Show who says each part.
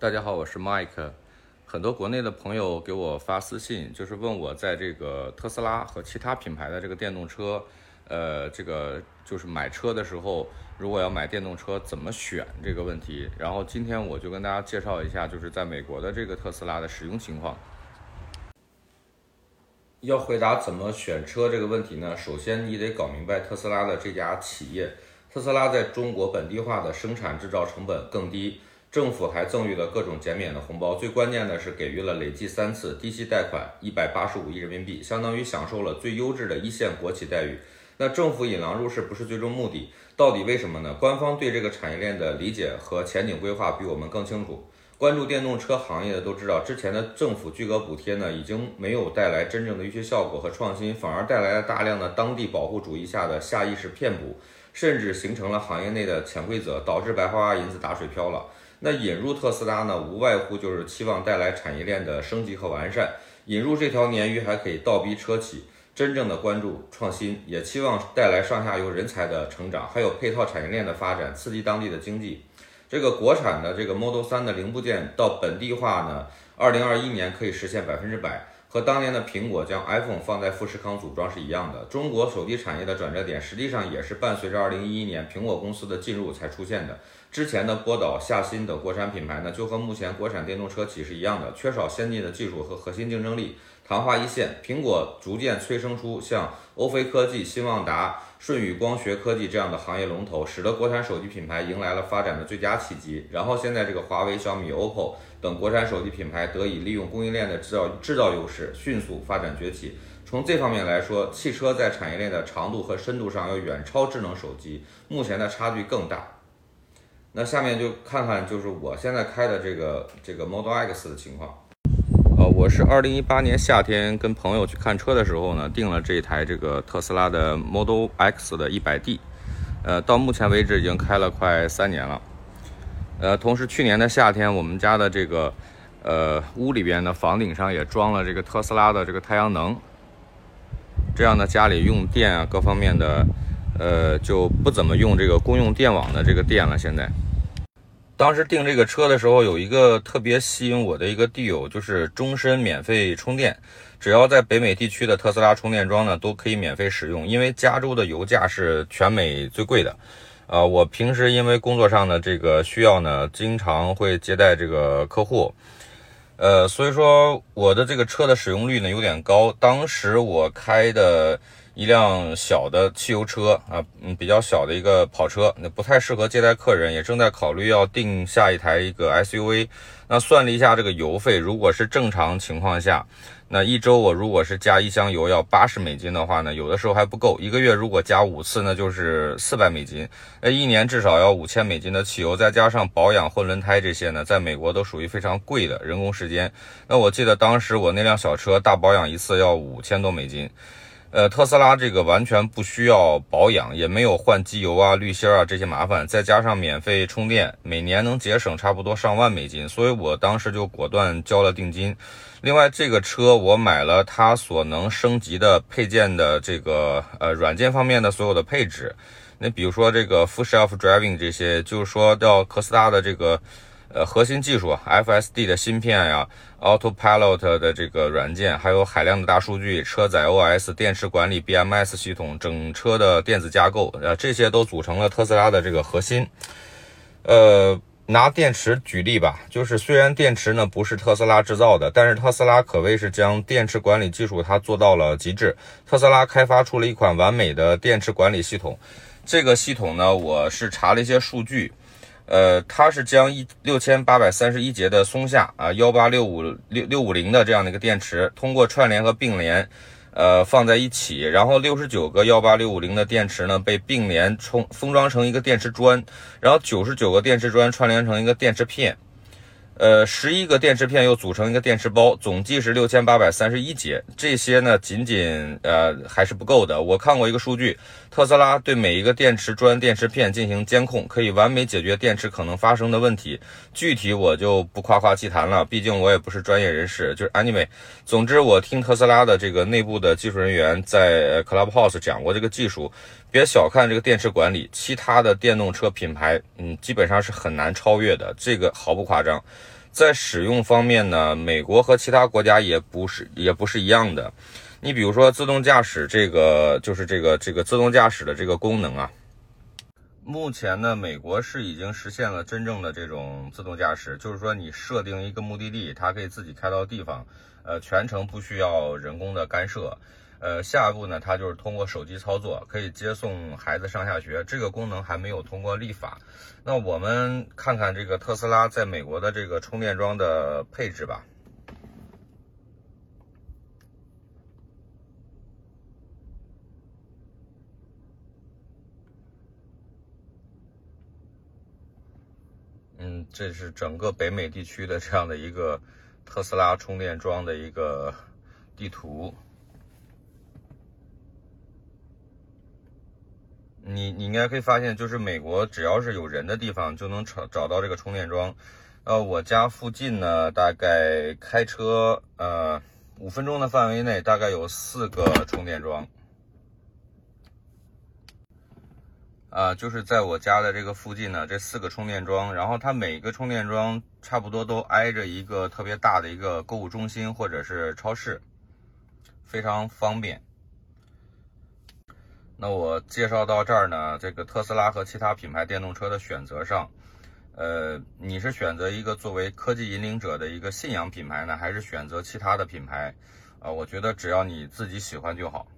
Speaker 1: 大家好，我是 Mike。很多国内的朋友给我发私信，就是问我在这个特斯拉和其他品牌的这个电动车，呃，这个就是买车的时候，如果要买电动车怎么选这个问题。然后今天我就跟大家介绍一下，就是在美国的这个特斯拉的使用情况。要回答怎么选车这个问题呢？首先你得搞明白特斯拉的这家企业，特斯拉在中国本地化的生产制造成本更低。政府还赠予了各种减免的红包，最关键的是给予了累计三次低息贷款一百八十五亿人民币，相当于享受了最优质的一线国企待遇。那政府引狼入室不是最终目的，到底为什么呢？官方对这个产业链的理解和前景规划比我们更清楚。关注电动车行业的都知道，之前的政府巨额补贴呢，已经没有带来真正的一些效果和创新，反而带来了大量的当地保护主义下的下意识骗补，甚至形成了行业内的潜规则，导致白花花银子打水漂了。那引入特斯拉呢，无外乎就是期望带来产业链的升级和完善。引入这条鲶鱼还可以倒逼车企真正的关注创新，也期望带来上下游人才的成长，还有配套产业链的发展，刺激当地的经济。这个国产的这个 Model 3的零部件到本地化呢，二零二一年可以实现百分之百。和当年的苹果将 iPhone 放在富士康组装是一样的。中国手机产业的转折点，实际上也是伴随着2011年苹果公司的进入才出现的。之前的波导、夏新等国产品牌呢，就和目前国产电动车企是一样的，缺少先进的技术和核心竞争力，昙花一现。苹果逐渐催生出像欧菲科技、新旺达、舜宇光学科技这样的行业龙头，使得国产手机品牌迎来了发展的最佳契机。然后现在这个华为、小米、OPPO。等国产手机品牌得以利用供应链的制造制造优势，迅速发展崛起。从这方面来说，汽车在产业链的长度和深度上要远超智能手机，目前的差距更大。那下面就看看，就是我现在开的这个这个 Model X 的情况。呃，我是二零一八年夏天跟朋友去看车的时候呢，订了这一台这个特斯拉的 Model X 的一百 D，呃，到目前为止已经开了快三年了。呃，同时去年的夏天，我们家的这个呃屋里边的房顶上也装了这个特斯拉的这个太阳能，这样呢家里用电啊各方面的呃就不怎么用这个公用电网的这个电了。现在，当时订这个车的时候，有一个特别吸引我的一个地友，就是终身免费充电，只要在北美地区的特斯拉充电桩呢都可以免费使用，因为加州的油价是全美最贵的。呃，我平时因为工作上的这个需要呢，经常会接待这个客户，呃，所以说我的这个车的使用率呢有点高。当时我开的一辆小的汽油车啊，嗯，比较小的一个跑车，那不太适合接待客人，也正在考虑要定下一台一个 SUV。那算了一下这个油费，如果是正常情况下。那一周我如果是加一箱油要八十美金的话呢，有的时候还不够。一个月如果加五次，那就是四百美金。那一年至少要五千美金的汽油，再加上保养、换轮胎这些呢，在美国都属于非常贵的人工时间。那我记得当时我那辆小车大保养一次要五千多美金。呃，特斯拉这个完全不需要保养，也没有换机油啊、滤芯啊这些麻烦，再加上免费充电，每年能节省差不多上万美金，所以我当时就果断交了定金。另外，这个车我买了它所能升级的配件的这个呃软件方面的所有的配置，那比如说这个 Full Self Driving 这些，就是说叫特斯拉的这个。呃，核心技术 FSD 的芯片呀，Autopilot 的这个软件，还有海量的大数据、车载 OS、电池管理 BMS 系统、整车的电子架构，呃，这些都组成了特斯拉的这个核心。呃，拿电池举例吧，就是虽然电池呢不是特斯拉制造的，但是特斯拉可谓是将电池管理技术它做到了极致。特斯拉开发出了一款完美的电池管理系统，这个系统呢，我是查了一些数据。呃，它是将一六千八百三十一节的松下啊幺八六五六六五零的这样的一个电池，通过串联和并联，呃放在一起，然后六十九个幺八六五零的电池呢被并联充封装成一个电池砖，然后九十九个电池砖串联成一个电池片。呃，十一个电池片又组成一个电池包，总计是六千八百三十一节。这些呢，仅仅呃还是不够的。我看过一个数据，特斯拉对每一个电池砖、电池片进行监控，可以完美解决电池可能发生的问题。具体我就不夸夸其谈了，毕竟我也不是专业人士。就是 anyway，总之我听特斯拉的这个内部的技术人员在 Clubhouse 讲过这个技术。别小看这个电池管理，其他的电动车品牌，嗯，基本上是很难超越的，这个毫不夸张。在使用方面呢，美国和其他国家也不是也不是一样的。你比如说自动驾驶这个，就是这个这个自动驾驶的这个功能啊。目前呢，美国是已经实现了真正的这种自动驾驶，就是说你设定一个目的地，它可以自己开到地方，呃，全程不需要人工的干涉。呃，下一步呢，它就是通过手机操作，可以接送孩子上下学。这个功能还没有通过立法。那我们看看这个特斯拉在美国的这个充电桩的配置吧。嗯，这是整个北美地区的这样的一个特斯拉充电桩的一个地图。你你应该可以发现，就是美国只要是有人的地方，就能找找到这个充电桩。呃，我家附近呢，大概开车呃五分钟的范围内，大概有四个充电桩。啊，就是在我家的这个附近呢，这四个充电桩，然后它每个充电桩差不多都挨着一个特别大的一个购物中心或者是超市，非常方便。那我介绍到这儿呢，这个特斯拉和其他品牌电动车的选择上，呃，你是选择一个作为科技引领者的一个信仰品牌呢，还是选择其他的品牌？啊，我觉得只要你自己喜欢就好。